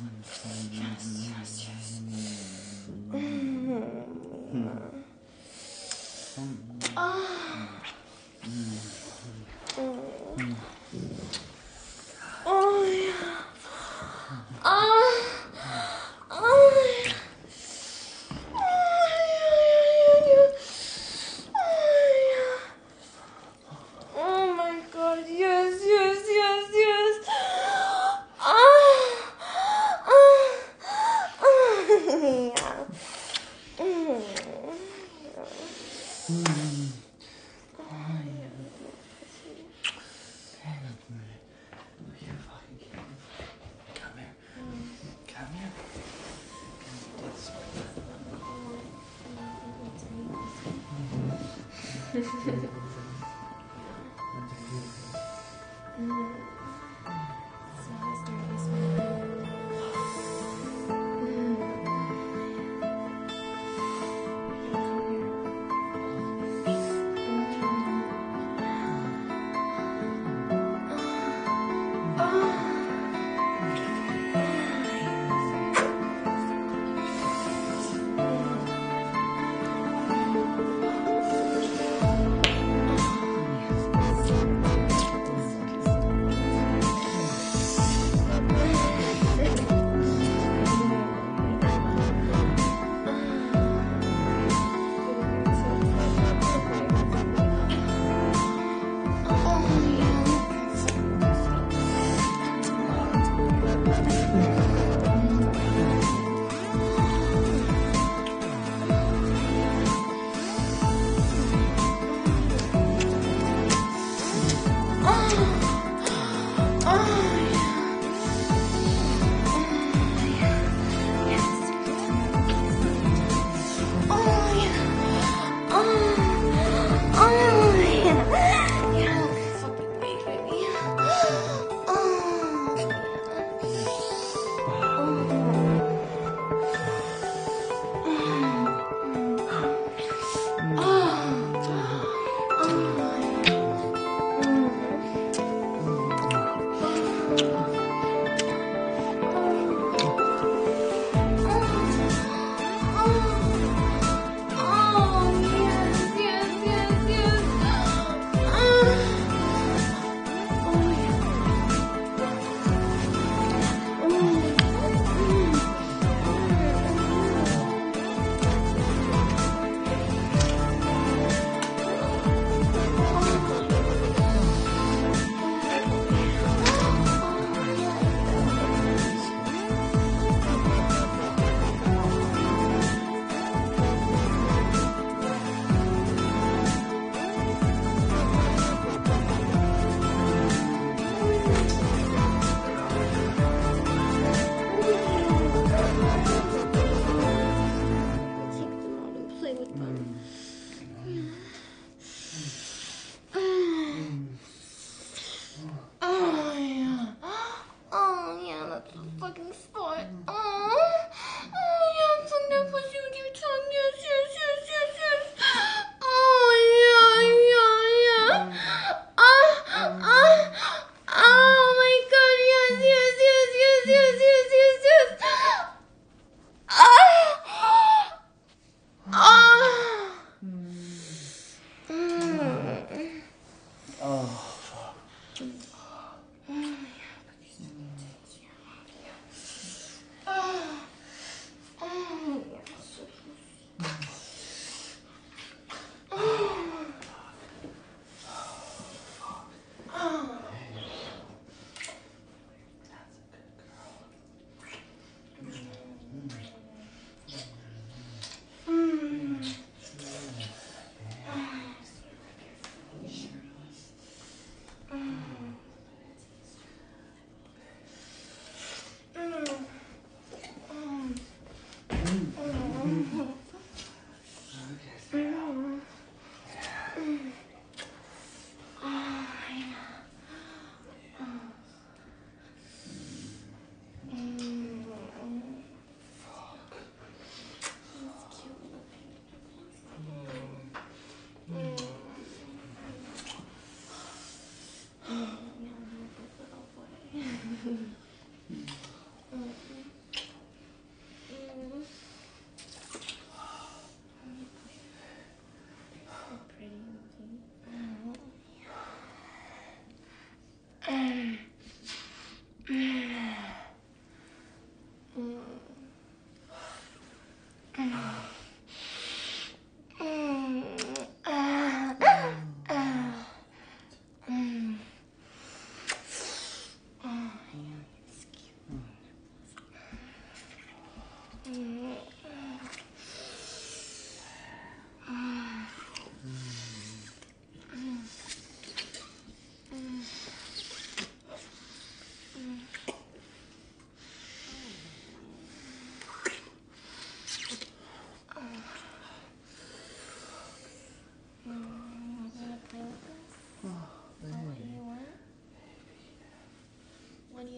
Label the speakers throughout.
Speaker 1: Jesus.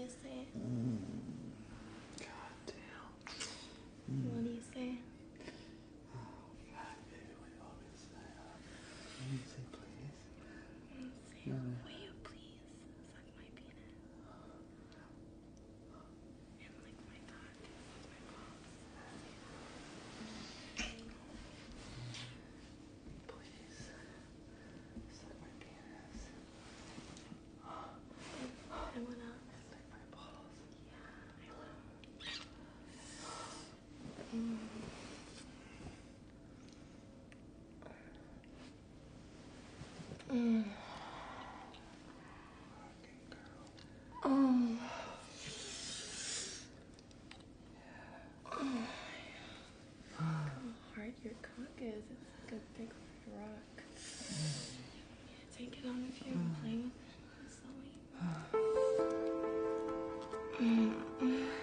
Speaker 1: obviously. Mm. Mm. Oh. Oh. How hard your cock is. It's like a big rock. Mm. Yeah, take it on if you're playing with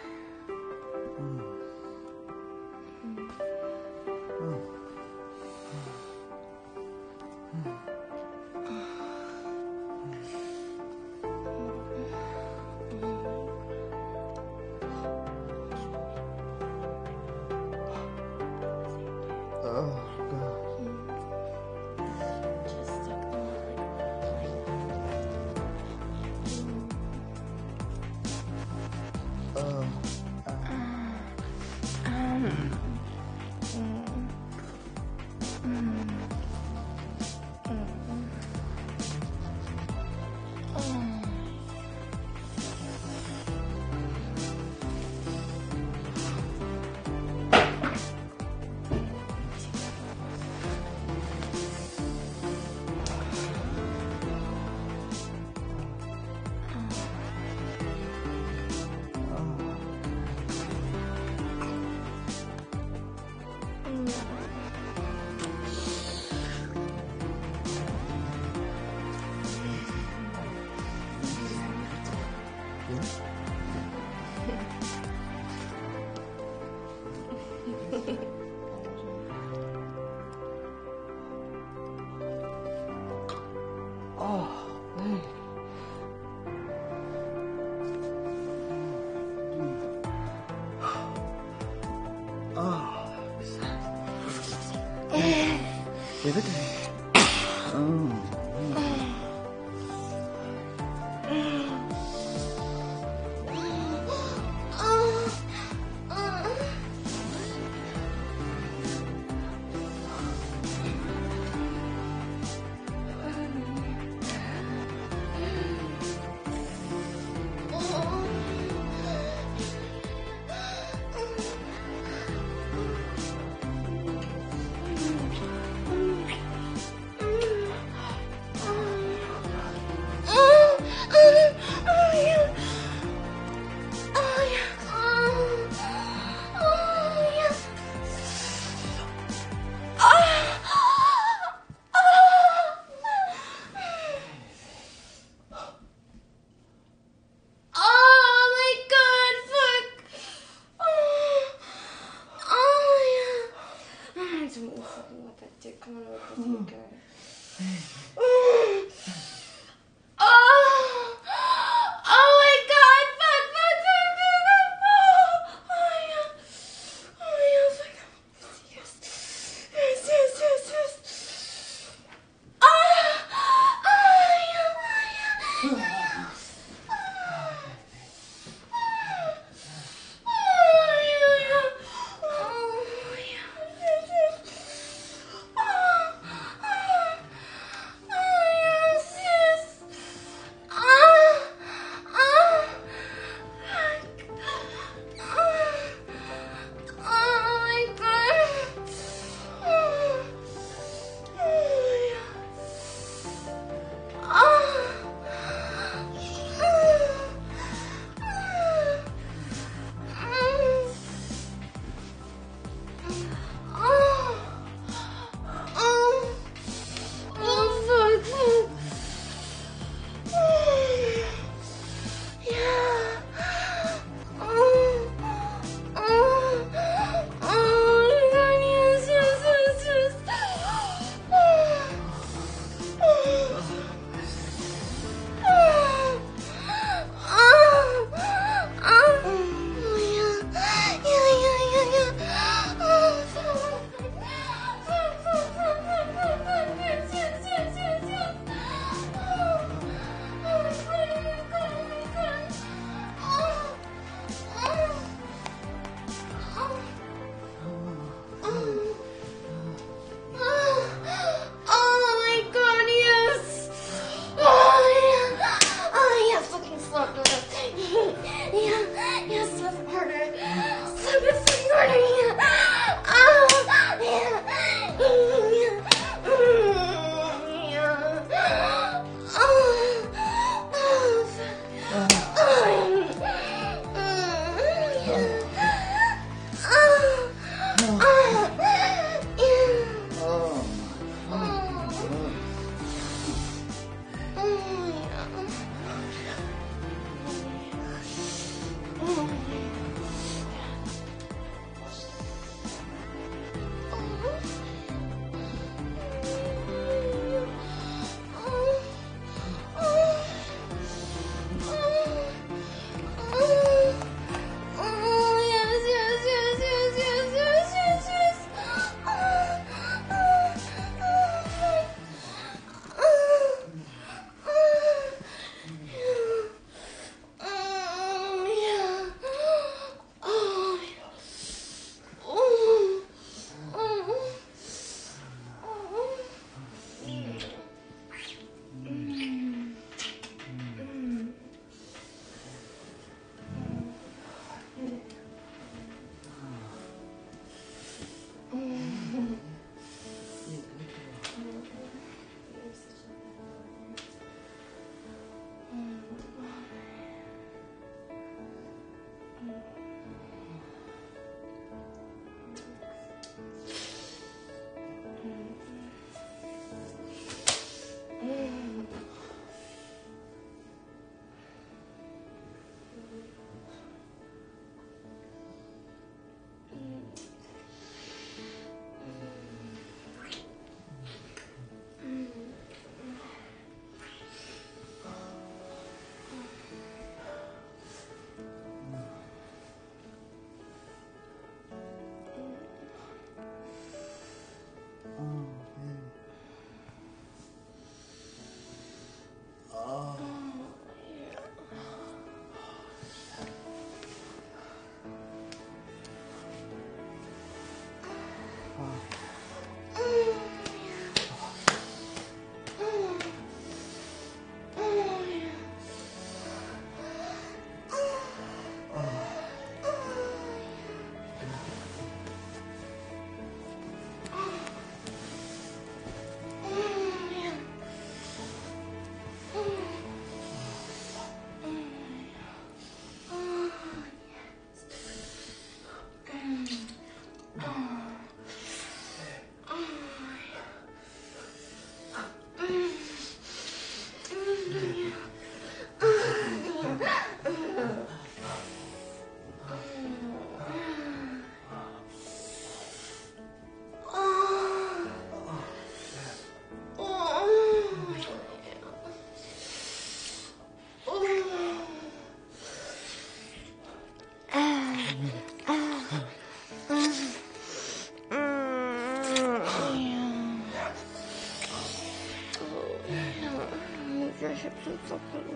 Speaker 1: 走走走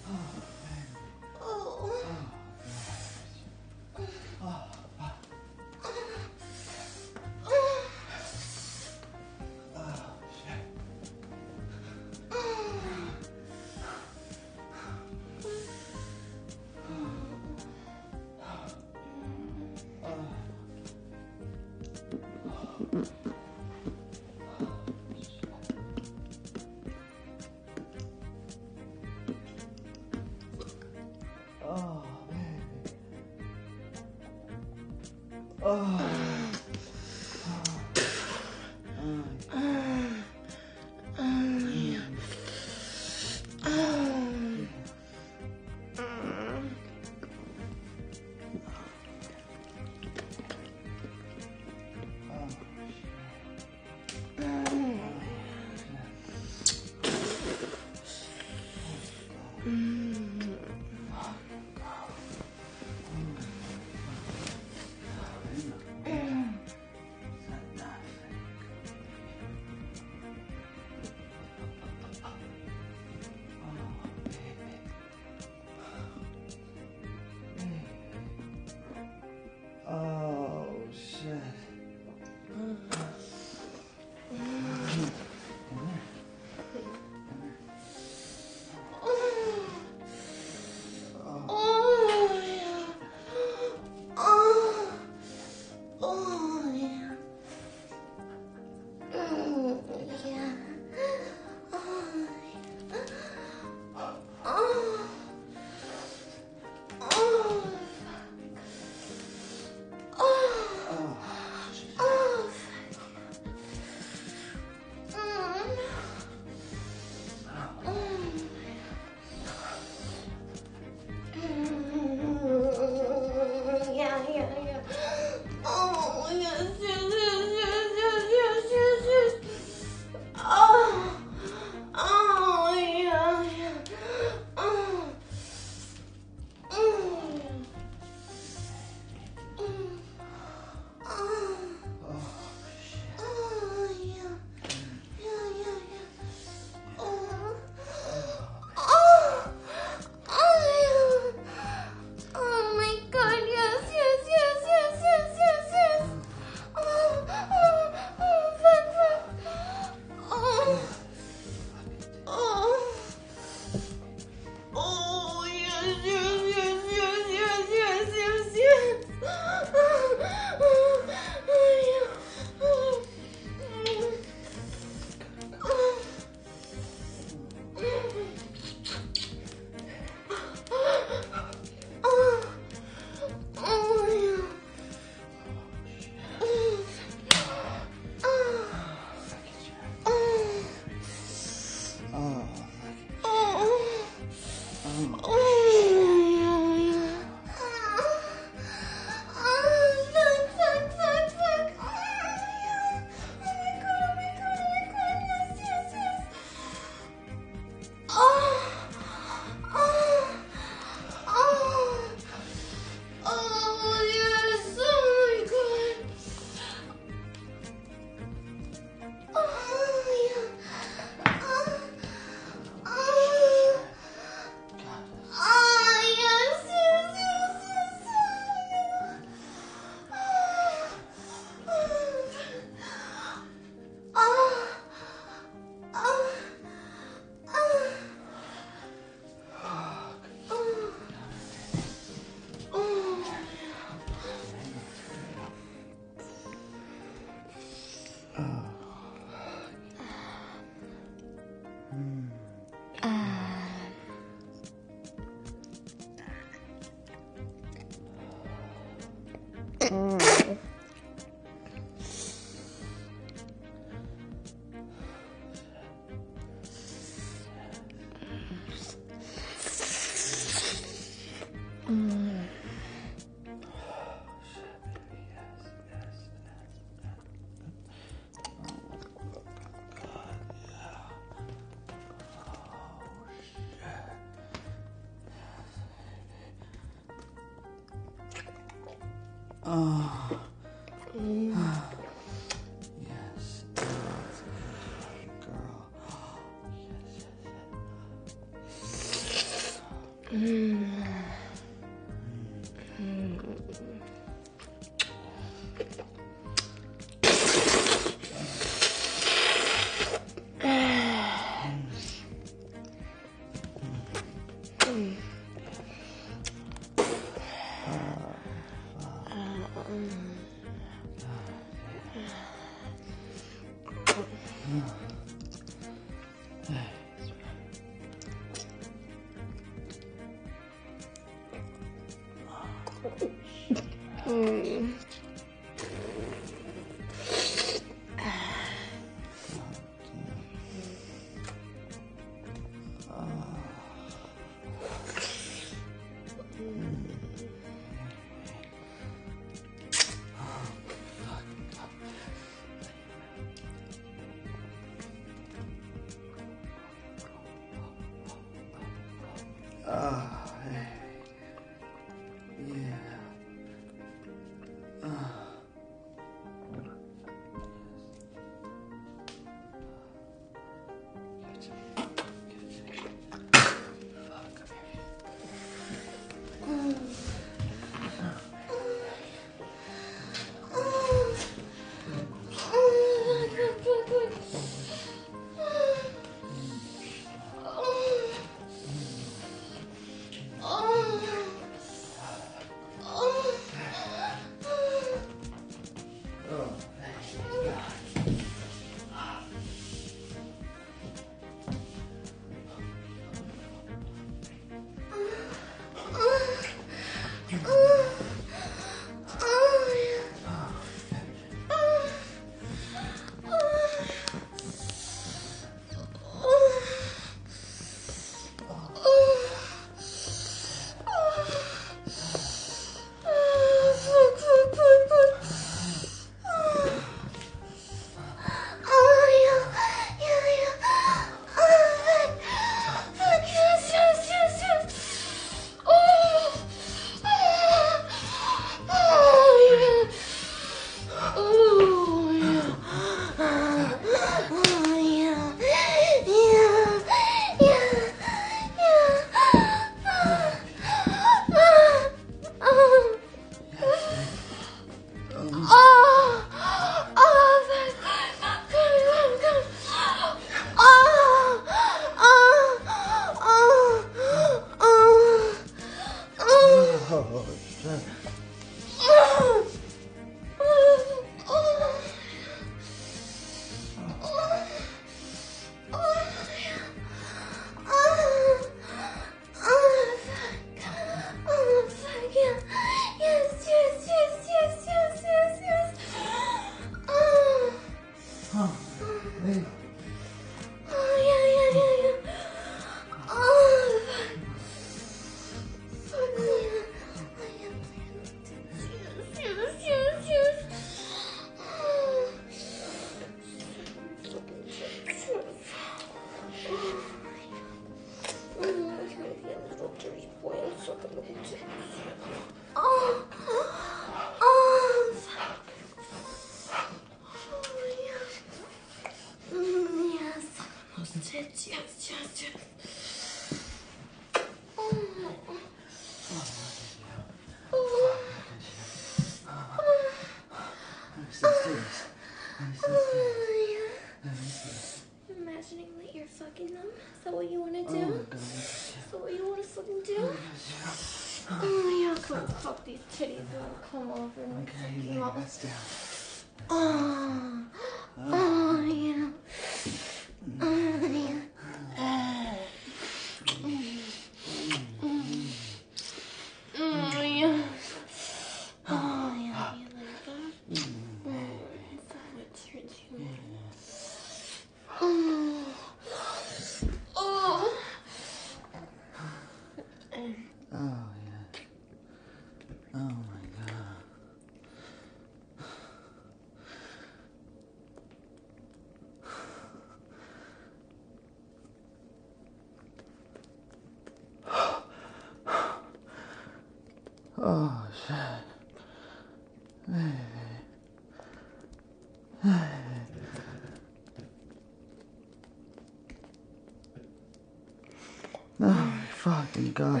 Speaker 1: go.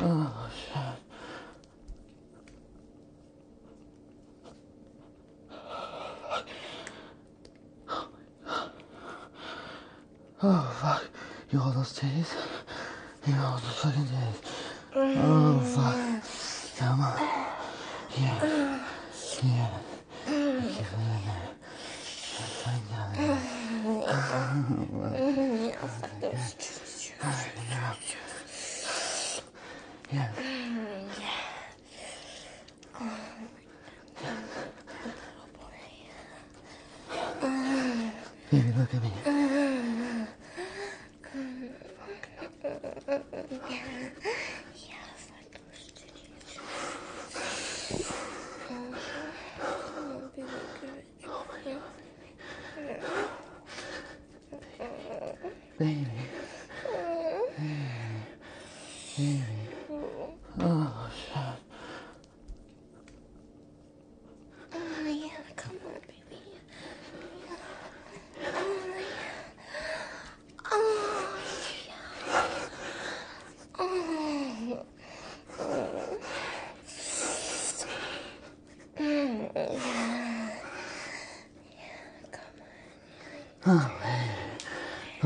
Speaker 2: Oh, shit. Oh,
Speaker 1: fuck. You
Speaker 2: hold those titties? You hold those fucking titties. Oh, fuck. Come on. Yeah.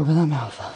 Speaker 2: Open that mouth.